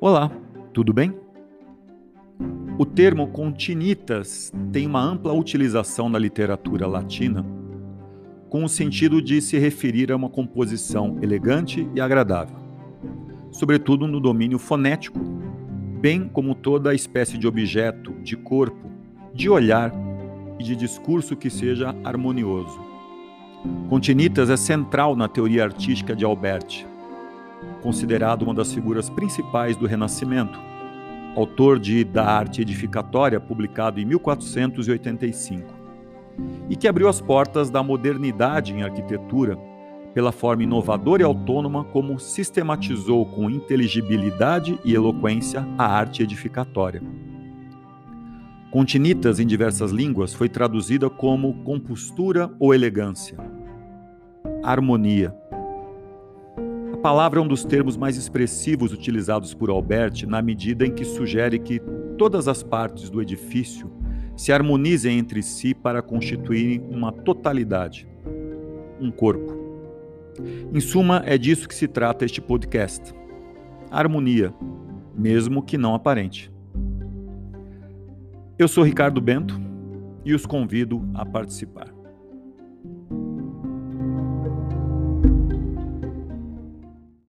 Olá, tudo bem? O termo continitas tem uma ampla utilização na literatura latina, com o sentido de se referir a uma composição elegante e agradável, sobretudo no domínio fonético, bem como toda espécie de objeto, de corpo, de olhar e de discurso que seja harmonioso. Continitas é central na teoria artística de Alberti considerado uma das figuras principais do Renascimento, autor de Da Arte Edificatória, publicado em 1485, e que abriu as portas da modernidade em arquitetura pela forma inovadora e autônoma como sistematizou com inteligibilidade e eloquência a arte edificatória. Continitas em diversas línguas foi traduzida como compostura ou elegância, harmonia palavra é um dos termos mais expressivos utilizados por Albert na medida em que sugere que todas as partes do edifício se harmonizem entre si para constituírem uma totalidade, um corpo. Em suma, é disso que se trata este podcast. harmonia, mesmo que não aparente. Eu sou Ricardo Bento e os convido a participar.